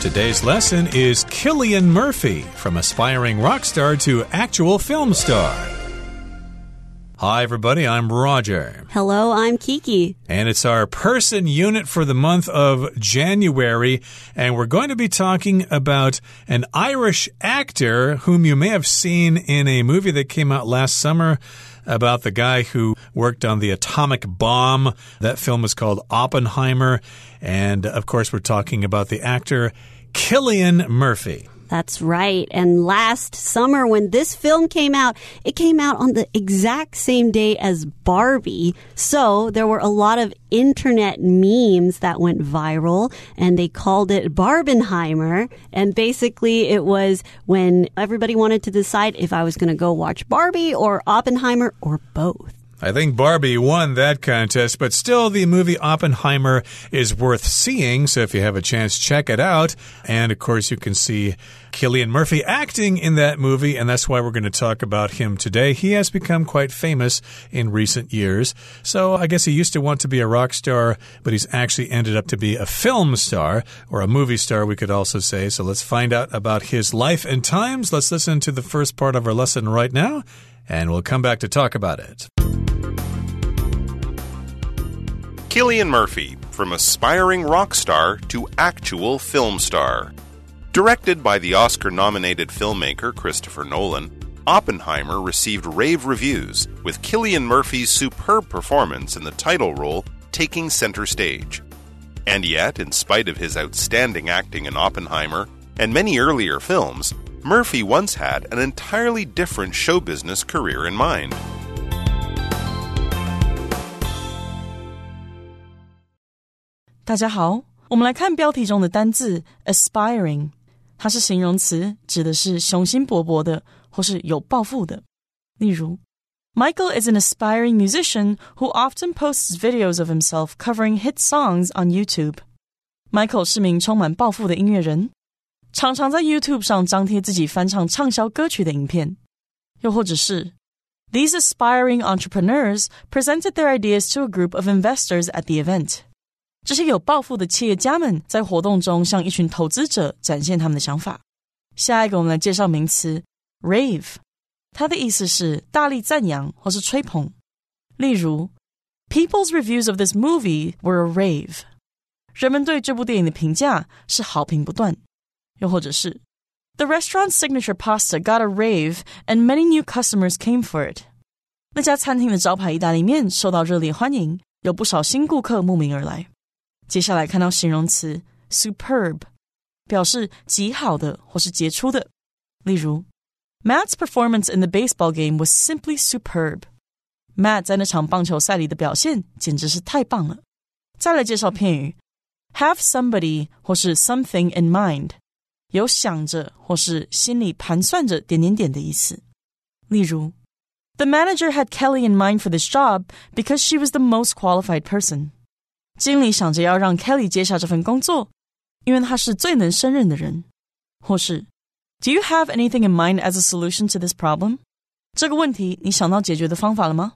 Today's lesson is Cillian Murphy, from aspiring rock star to actual film star. Hi, everybody. I'm Roger. Hello, I'm Kiki. And it's our person unit for the month of January. And we're going to be talking about an Irish actor whom you may have seen in a movie that came out last summer about the guy who worked on the atomic bomb. That film is called Oppenheimer. And of course, we're talking about the actor Cillian Murphy. That's right. And last summer, when this film came out, it came out on the exact same day as Barbie. So there were a lot of internet memes that went viral and they called it Barbenheimer. And basically, it was when everybody wanted to decide if I was going to go watch Barbie or Oppenheimer or both. I think Barbie won that contest, but still, the movie Oppenheimer is worth seeing. So if you have a chance, check it out. And of course, you can see Cillian Murphy acting in that movie, and that's why we're going to talk about him today. He has become quite famous in recent years. So I guess he used to want to be a rock star, but he's actually ended up to be a film star or a movie star, we could also say. So let's find out about his life and times. Let's listen to the first part of our lesson right now, and we'll come back to talk about it. Cillian Murphy, from aspiring rock star to actual film star. Directed by the Oscar nominated filmmaker Christopher Nolan, Oppenheimer received rave reviews, with Cillian Murphy's superb performance in the title role taking center stage. And yet, in spite of his outstanding acting in Oppenheimer and many earlier films, Murphy once had an entirely different show business career in mind. 大家好，我们来看标题中的单字 aspiring，它是形容词，指的是雄心勃勃的或是有抱负的。例如，Michael is an aspiring musician who often posts videos of himself covering hit songs on YouTube. Michael 是名充满抱负的音乐人，常常在 YouTube 上张贴自己翻唱畅销歌曲的影片。又或者是，These aspiring entrepreneurs presented their ideas to a group of investors at the event. 这些有抱负的企业家们在活动中向一群投资者展现他们的想法。下一个，我们来介绍名词 rave，它的意思是大力赞扬或是吹捧。例如，People's reviews of this movie were a rave。人们对这部电影的评价是好评不断。又或者是，The restaurant's signature pasta got a rave, and many new customers came for it。那家餐厅的招牌意大利面受到热烈欢迎，有不少新顾客慕名而来。接下来看到形容词 superb，表示极好的或是杰出的。例如，Matt's performance in the baseball game was simply superb。Matt 在那场棒球赛里的表现简直是太棒了。再来介绍片语，have somebody 或是 something in mind，有想着或是心里盘算着点点点的意思。例如，The manager had Kelly in mind for this job because she was the most qualified person。 经理想着要让 Kelly 接下这份工作，因为他是最能胜任的人。或是，Do you have anything in mind as a solution to this problem？这个问题你想到解决的方法了吗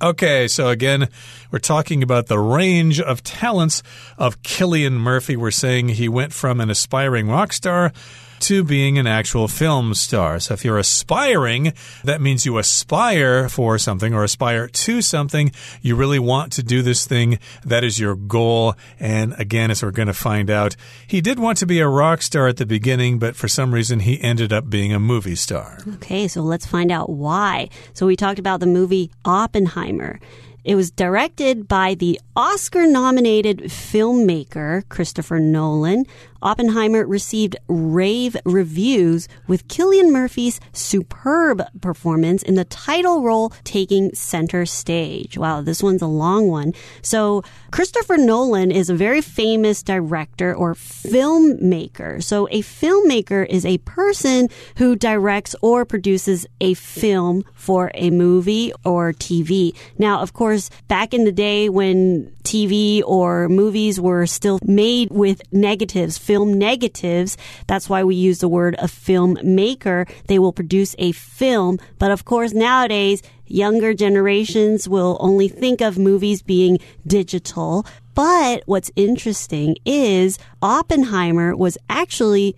？Okay, so again, we're talking about the range of talents of Cillian Murphy. We're saying he went from an aspiring rock star to being an actual film star. So if you're aspiring, that means you aspire for something or aspire to something. You really want to do this thing. That is your goal. And again, as we're going to find out, he did want to be a rock star at the beginning, but for some reason he ended up being a movie star. Okay, so let's find out why. So we talked about the movie Oppenheimer. It was directed by the Oscar nominated filmmaker Christopher Nolan. Oppenheimer received rave reviews with Cillian Murphy's superb performance in the title role taking center stage. Wow, this one's a long one. So, Christopher Nolan is a very famous director or filmmaker. So, a filmmaker is a person who directs or produces a film for a movie or TV. Now, of course, back in the day when TV or movies were still made with negatives, film negatives. That's why we use the word a filmmaker. They will produce a film. But of course, nowadays, younger generations will only think of movies being digital. But what's interesting is Oppenheimer was actually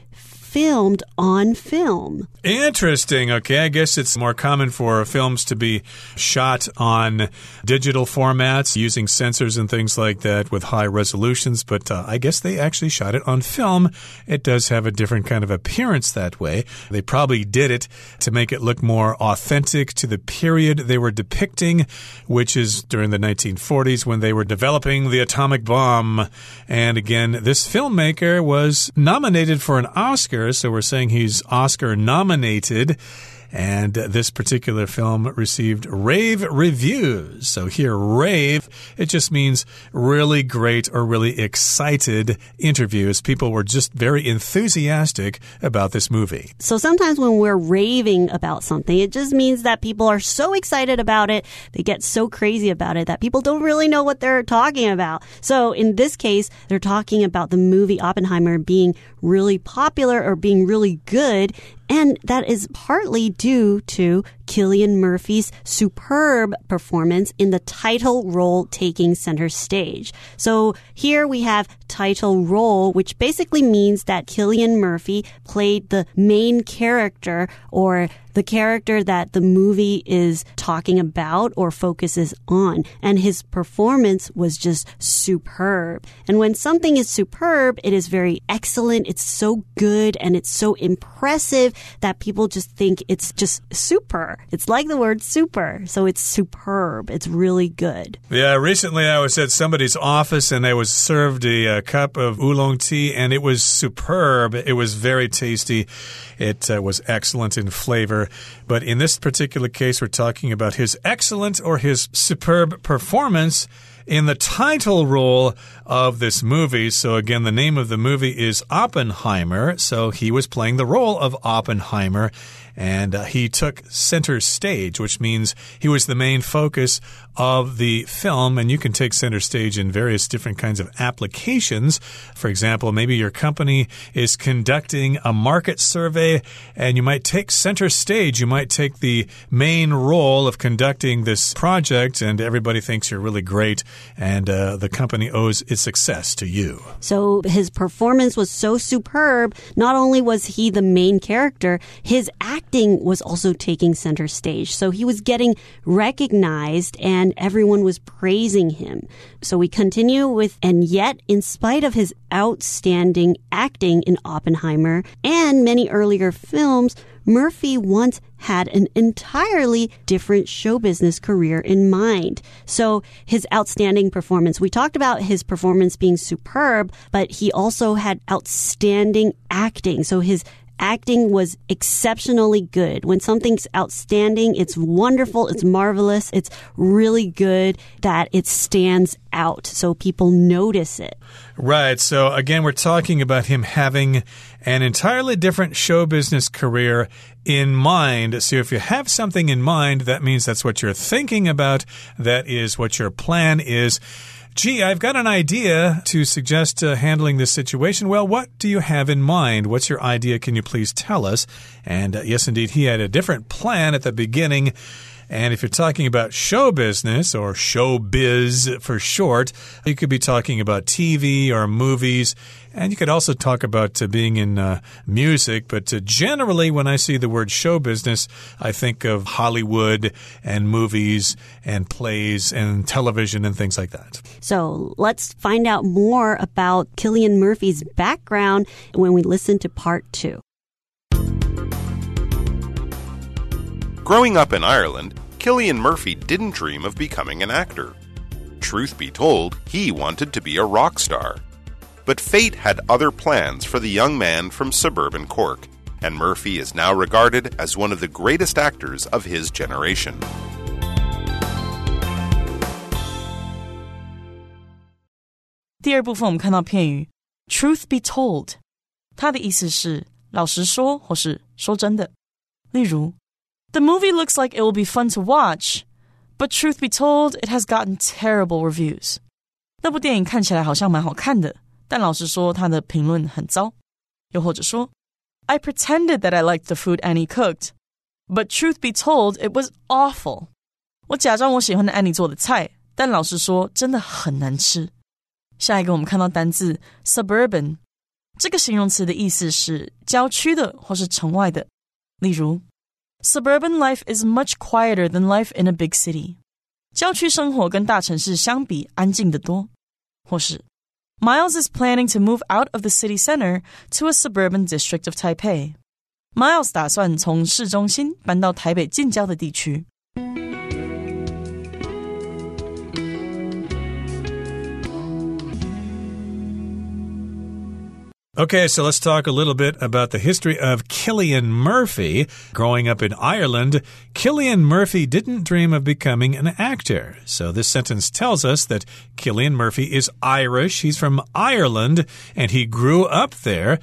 filmed on film. Interesting. Okay, I guess it's more common for films to be shot on digital formats using sensors and things like that with high resolutions, but uh, I guess they actually shot it on film. It does have a different kind of appearance that way. They probably did it to make it look more authentic to the period they were depicting, which is during the 1940s when they were developing the atomic bomb. And again, this filmmaker was nominated for an Oscar so we're saying he's Oscar nominated. And this particular film received rave reviews. So here, rave, it just means really great or really excited interviews. People were just very enthusiastic about this movie. So sometimes when we're raving about something, it just means that people are so excited about it, they get so crazy about it that people don't really know what they're talking about. So in this case, they're talking about the movie Oppenheimer being really popular or being really good. And that is partly due to Cillian Murphy's superb performance in the title role taking center stage. So here we have title role, which basically means that Cillian Murphy played the main character or the character that the movie is talking about or focuses on. And his performance was just superb. And when something is superb, it is very excellent. It's so good and it's so impressive that people just think it's just super. It's like the word super. So it's superb. It's really good. Yeah, recently I was at somebody's office and I was served a, a cup of oolong tea and it was superb. It was very tasty. It uh, was excellent in flavor. But in this particular case, we're talking about his excellent or his superb performance in the title role of this movie. So, again, the name of the movie is Oppenheimer. So, he was playing the role of Oppenheimer and uh, he took center stage, which means he was the main focus of the film. And you can take center stage in various different kinds of applications. For example, maybe your company is conducting a market survey and you might take center stage. You might take the main role of conducting this project, and everybody thinks you're really great, and uh, the company owes its success to you. So his performance was so superb. Not only was he the main character, his acting was also taking center stage. So he was getting recognized and everyone was praising him. So we continue with, and yet, in spite of his outstanding acting in Oppenheimer and many earlier films, Murphy once had an entirely different show business career in mind. So his outstanding performance, we talked about his performance being superb, but he also had outstanding acting. So his acting was exceptionally good. When something's outstanding, it's wonderful, it's marvelous, it's really good that it stands out so people notice it. Right. So again, we're talking about him having an entirely different show business career in mind. So if you have something in mind, that means that's what you're thinking about. That is what your plan is. Gee, I've got an idea to suggest uh, handling this situation. Well, what do you have in mind? What's your idea? Can you please tell us? And uh, yes, indeed, he had a different plan at the beginning. And if you're talking about show business or showbiz for short, you could be talking about TV or movies. And you could also talk about uh, being in uh, music. But uh, generally, when I see the word show business, I think of Hollywood and movies and plays and television and things like that. So let's find out more about Cillian Murphy's background when we listen to part two. Growing up in Ireland, Cillian Murphy didn't dream of becoming an actor. Truth be told, he wanted to be a rock star. But fate had other plans for the young man from suburban Cork, and Murphy is now regarded as one of the greatest actors of his generation. "Truth be told"，它的意思是老实说或是说真的。例如 The movie looks like it will be fun to watch, but truth be told, it has gotten terrible reviews. 那部电影看起来好像蛮好看的， 但老师说他的评论很糟。又或者说，I pretended that I liked the food Annie cooked, but truth be told, it was awful. 我假装我喜欢的安妮做的菜，但老实说，真的很难吃。下一个，我们看到单字 suburban，这个形容词的意思是郊区的或是城外的。例如 ，suburban life is much quieter than life in a big city。郊区生活跟大城市相比安静得多。或是 Miles is planning to move out of the city center to a suburban district of Taipei. Miles 打算从市中心搬到台北近郊的地区。 Okay, so let's talk a little bit about the history of Cillian Murphy. Growing up in Ireland, Cillian Murphy didn't dream of becoming an actor. So this sentence tells us that Cillian Murphy is Irish. He's from Ireland and he grew up there.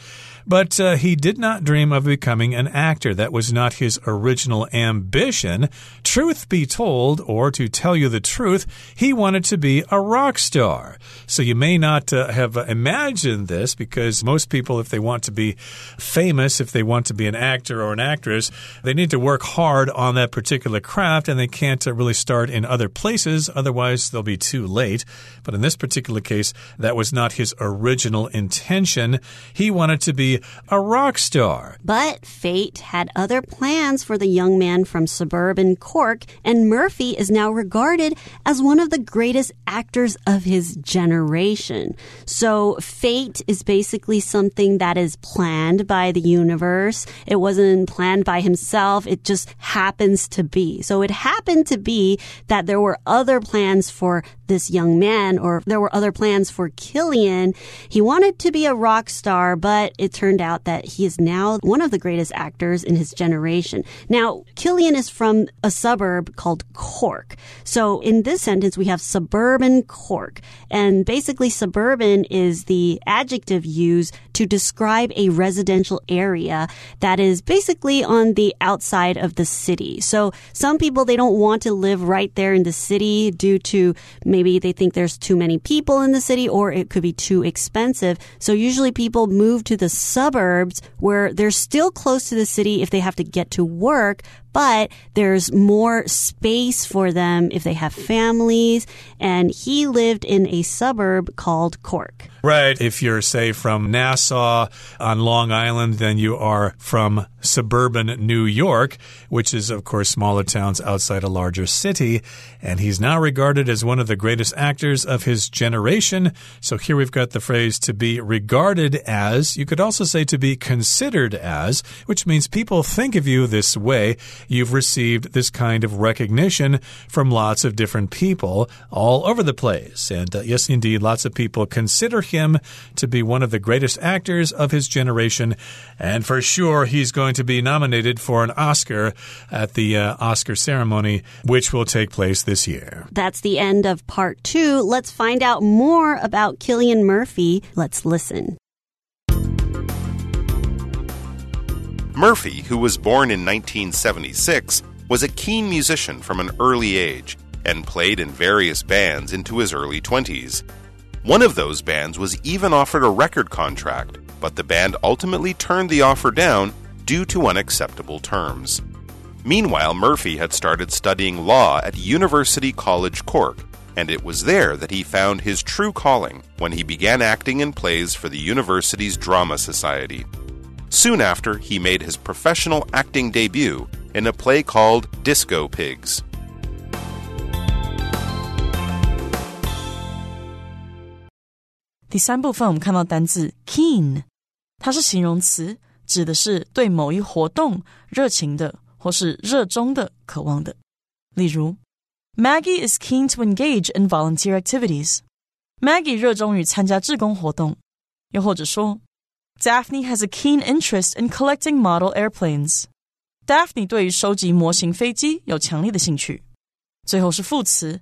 But uh, he did not dream of becoming an actor. That was not his original ambition. Truth be told, or to tell you the truth, he wanted to be a rock star. So you may not uh, have imagined this because most people, if they want to be famous, if they want to be an actor or an actress, they need to work hard on that particular craft and they can't uh, really start in other places. Otherwise, they'll be too late. But in this particular case, that was not his original intention. He wanted to be a rock star. But fate had other plans for the young man from suburban Cork, and Murphy is now regarded as one of the greatest actors of his generation. So fate is basically something that is planned by the universe. It wasn't planned by himself. It just happens to be. So it happened to be that there were other plans for this young man, or there were other plans for Cillian. He wanted to be a rock star, but it turned out that he is now one of the greatest actors in his generation. Now, Cillian is from a suburb called Cork. So in this sentence, we have suburban Cork. And basically, suburban is the adjective used to describe a residential area that is basically on the outside of the city. So some people, they don't want to live right there in the city due to maybe they think there's too many people in the city or it could be too expensive. So usually people move to the where they're still close to the city if they have to get to work, but there's more space for them if they have families. And he lived in a suburb called Cork. Right. If you're, say, from Nassau on Long Island, then you are from suburban New York, which is, of course, smaller towns outside a larger city. And he's now regarded as one of the greatest actors of his generation. So here we've got the phrase to be regarded as. You could also say to be considered as, which means people think of you this way you've received this kind of recognition from lots of different people all over the place. And uh, yes, indeed, lots of people consider him to be one of the greatest actors of his generation. And for sure, he's going to be nominated for an Oscar at the uh, Oscar ceremony, which will take place this year. That's the end of part two. Let's find out more about Cillian Murphy. Let's listen. Murphy, who was born in 1976, was a keen musician from an early age and played in various bands into his early 20s. One of those bands was even offered a record contract, but the band ultimately turned the offer down due to unacceptable terms. Meanwhile, Murphy had started studying law at University College Cork, and it was there that he found his true calling when he began acting in plays for the university's Drama Society. Soon after, he made his professional acting debut in a play called Disco Pigs. 第三部分我们看到单字 keen，它是形容词，指的是对某一活动热情的或是热衷的、渴望的。例如，Maggie is keen to engage in volunteer activities。Maggie 热衷于参加志工活动。又或者说 Daphne has a keen interest in collecting model airplanes. Daphne 对于收集模型飞机有强烈的兴趣。最后是副词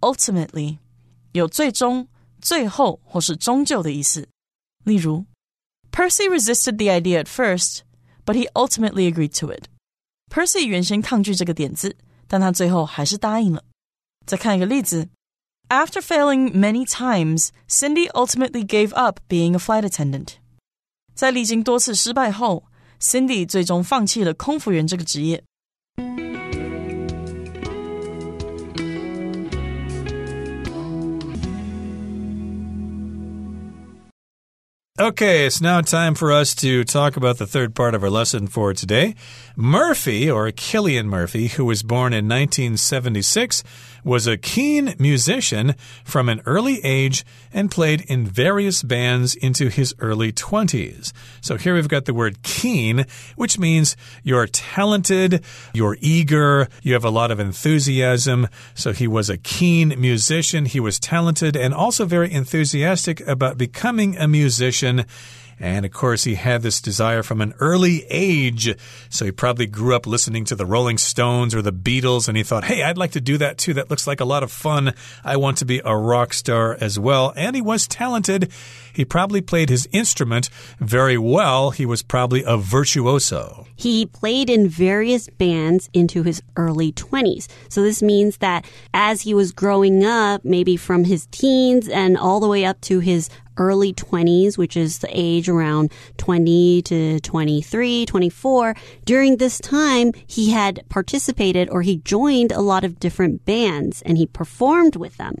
ultimately，有最终、 最后或是终究的意思。例如，Percy resisted the idea at first, but he ultimately agreed to it. Percy 原先抗拒这个点子，但他最后还是答应了。再看一个例子 After failing many times, Cindy ultimately gave up being a flight attendant. 在历经多次失败后，Cindy 最终放弃了空服员这个职业。 Okay, it's now time for us to talk about the third part of our lesson for today. Murphy, or Cillian Murphy, who was born in 1976, was a keen musician from an early age and played in various bands into his early 20s. So here we've got the word keen, which means you're talented, you're eager, you have a lot of enthusiasm. So he was a keen musician, he was talented, and also very enthusiastic about becoming a musician. And of course, he had this desire from an early age. So he probably grew up listening to the Rolling Stones or the Beatles, and he thought, hey, I'd like to do that too. That looks like a lot of fun. I want to be a rock star as well. And he was talented. He probably played his instrument very well. He was probably a virtuoso. He played in various bands into his early 20s. So this means that as he was growing up, maybe from his teens and all the way up to his early 20s, which is the age around 20 to 23, 24. During this time, he had participated or he joined a lot of different bands and he performed with them.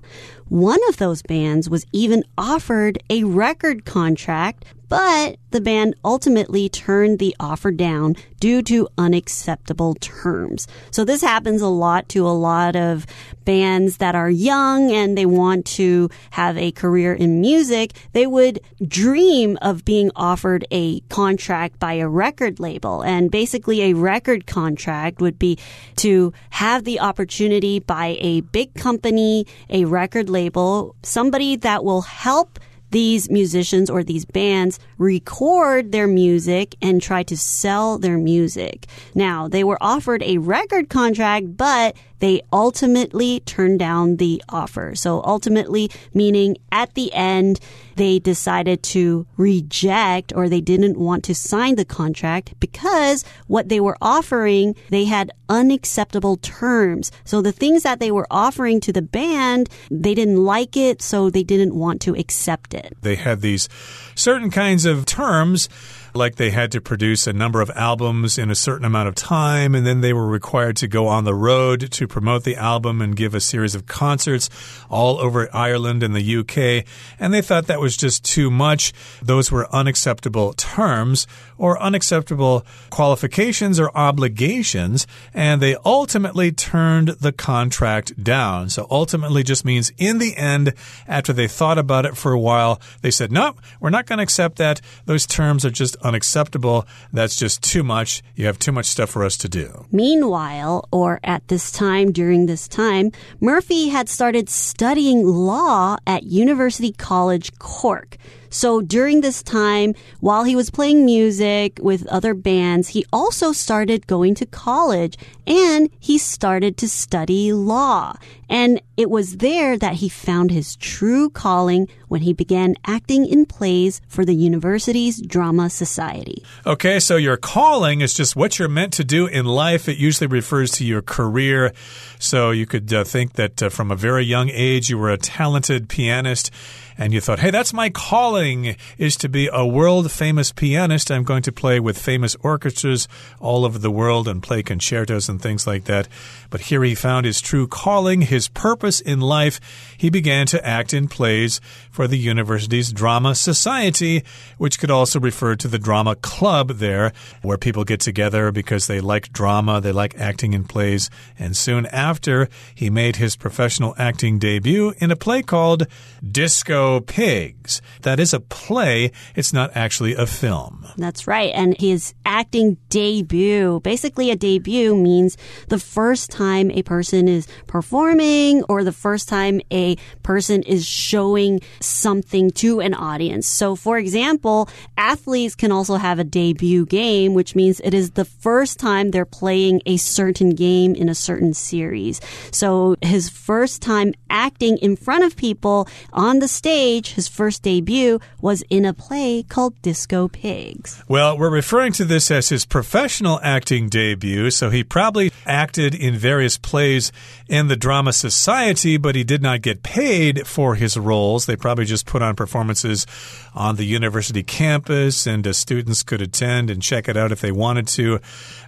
One of those bands was even offered a record contract, but the band ultimately turned the offer down due to unacceptable terms. So this happens a lot to a lot of bands that are young and they want to have a career in music. They would dream of being offered a contract by a record label. And basically a record contract would be to have the opportunity by a big company, a record label, somebody that will help these musicians or these bands record their music and try to sell their music. Now, they were offered a record contract, but they ultimately turned down the offer. So ultimately, meaning at the end, they decided to reject or they didn't want to sign the contract because what they were offering, they had unacceptable terms. So the things that they were offering to the band, they didn't like it, so they didn't want to accept it. They had these certain kinds of terms like they had to produce a number of albums in a certain amount of time, and then they were required to go on the road to promote the album and give a series of concerts all over Ireland and the UK. And they thought that was just too much. Those were unacceptable terms or unacceptable qualifications or obligations, and they ultimately turned the contract down. So ultimately just means in the end, after they thought about it for a while, they said, no, we're not going to accept that. Those terms are just unacceptable. That's just too much. You have too much stuff for us to do. Meanwhile, or at this time, during this time, Murphy had started studying law at University College Cork. So during this time, while he was playing music with other bands, he also started going to college and he started to study law. And it was there that he found his true calling when he began acting in plays for the university's drama society. Okay, so your calling is just what you're meant to do in life. It usually refers to your career. So you could uh, think that uh, from a very young age you were a talented pianist and you thought, hey, that's my calling is to be a world famous pianist. I'm going to play with famous orchestras all over the world and play concertos and things like that. But here he found his true calling, his purpose in life. He began to act in plays for the university's drama society, which could also refer to the drama club there, where people get together because they like drama, they like acting in plays. And soon after, he made his professional acting debut in a play called Disco Pigs. That is a play, it's not actually a film. That's right. And his acting debut, basically a debut means the first time a person is performing or the first time a person is showing something to an audience. So for example, athletes can also have a debut game, which means it is the first time they're playing a certain game in a certain series. So his first time acting in front of people on the stage his first debut was in a play called Disco Pigs. Well, we're referring to this as his professional acting debut, so he probably acted in various plays in the drama society, but he did not get paid for his roles. They probably just put on performances on the university campus, and uh, students could attend and check it out if they wanted to.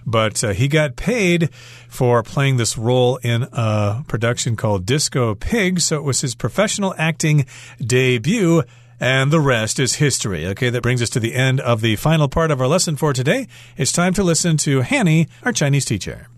But uh, he got paid for playing this role in a production called Disco Pigs, so it was his professional acting debut. And the rest is history. Okay, that brings us to the end of the final part of our lesson for today. It's time to listen to Hanny, our Chinese teacher.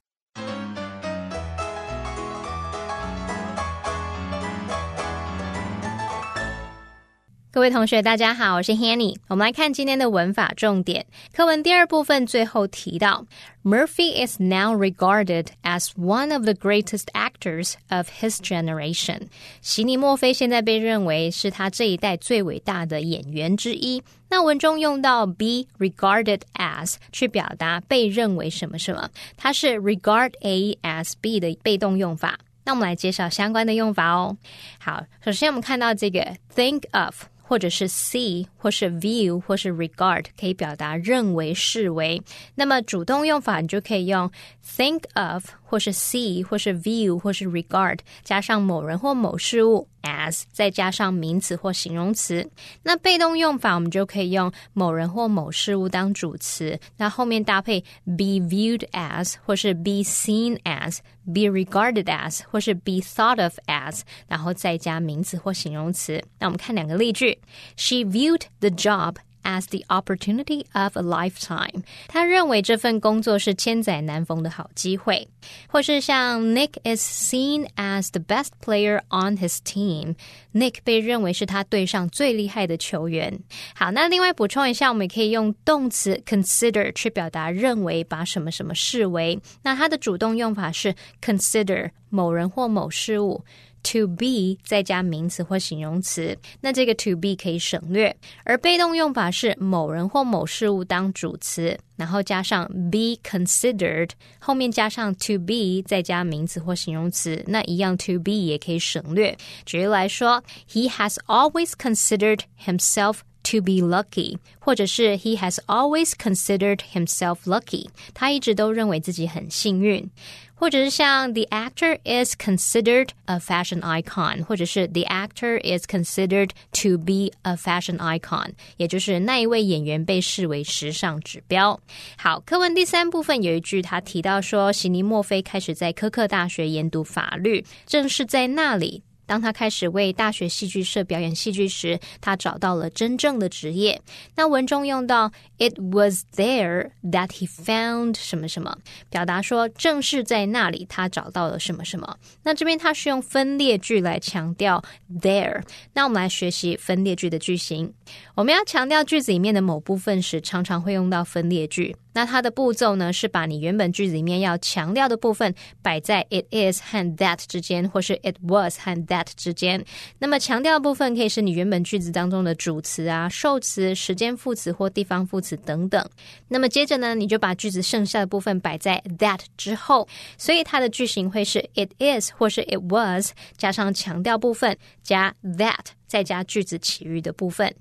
各位同学，大家好，我是 Hanny。我们来看今天的文法重点。课文第二部分最后提到，Murphy is now regarded as one of the greatest actors of his generation。席尼墨菲现在被认为是他这一代最伟大的演员之一。那文中用到 be regarded as 去表达被认为什么什么，它是 regard A as B 的被动用法。那我们来介绍相关的用法哦。好，首先我们看到这个 think of。或者是 see，或是 view，或是 regard，可以表达认为、视为。那么主动用法，你就可以用 think of，或是 see，或是 view，或是 regard，加上某人或某事物 as，再加上名词或形容词。那被动用法，我们就可以用某人或某事物当主词，那后面搭配 be viewed as，或是 be seen as。be regarded as 或是 be thought of as，然后再加名词或形容词。那我们看两个例句：She viewed the job as the opportunity of a lifetime。他认为这份工作是千载难逢的好机会，或是像 Nick is seen as the best player on his team。Nick 被认为是他队上最厉害的球员。好，那另外补充一下，我们也可以用动词 consider 去表达认为，把什么什么视为。那它的主动用法是 consider 某人或某事物。To be 再加名词或形容词，那这个 to be 可以省略。而被动用法是某人或某事物当主词，然后加上 be considered，后面加上 to be 再加名词或形容词，那一样 to be 也可以省略。举例来说，He has always considered himself to be lucky，或者是 He has always considered himself lucky，他一直都认为自己很幸运。或者是像 the actor is considered a fashion icon，或者是 the actor is considered to be a fashion icon，也就是那一位演员被视为时尚指标。好，课文第三部分有一句，他提到说，席尼墨菲开始在科克大学研读法律，正是在那里。当他开始为大学戏剧社表演戏剧时，他找到了真正的职业。那文中用到 "It was there that he found 什么什么"，表达说正是在那里他找到了什么什么。那这边他是用分列句来强调 there。那我们来学习分列句的句型。我们要强调句子里面的某部分时，常常会用到分列句。那它的步骤呢，是把你原本句子里面要强调的部分摆在 it is 和 that 之间，或是 it was 和 that 之间。那么强调的部分可以是你原本句子当中的主词啊、受词、时间副词或地方副词等等。那么接着呢，你就把句子剩下的部分摆在 that 之后，所以它的句型会是 it is 或是 it was 加上强调部分加 that。再加句子其余的部分。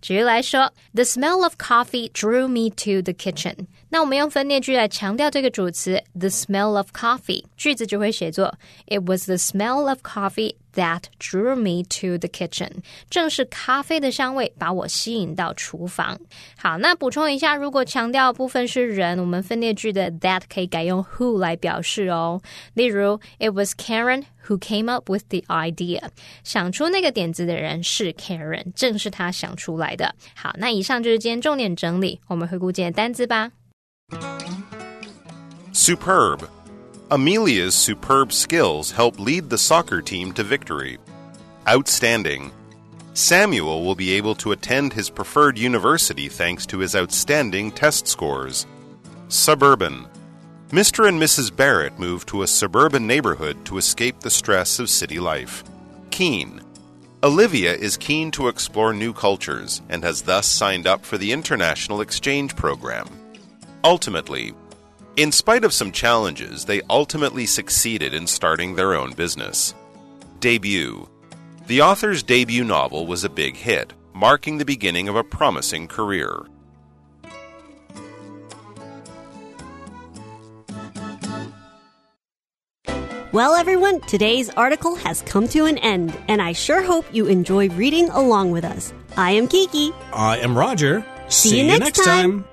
举例来说，The smell of coffee drew me to the kitchen。 那我们用分列句来强调这个主词，the smell of coffee，句子就会写作：It was the smell of coffee that drew me to the kitchen。正是咖啡的香味把我吸引到厨房。好，那补充一下，如果强调部分是人，我们分列句的 that 可以改用 who 来表示哦。例如，It was Karen who came up with the idea。想出那个点子的人是 Karen，正是他想出来的。好，那以上就是今天重点整理，我们回顾今天单字吧。Superb. Amelia's superb skills help lead the soccer team to victory. Outstanding. Samuel will be able to attend his preferred university thanks to his outstanding test scores. Suburban. Mr. and Mrs. Barrett moved to a suburban neighborhood to escape the stress of city life. Keen. Olivia is keen to explore new cultures and has thus signed up for the International Exchange Program. Ultimately, in spite of some challenges, they ultimately succeeded in starting their own business. Debut The author's debut novel was a big hit, marking the beginning of a promising career. Well, everyone, today's article has come to an end, and I sure hope you enjoy reading along with us. I am Kiki. I am Roger. See you next time.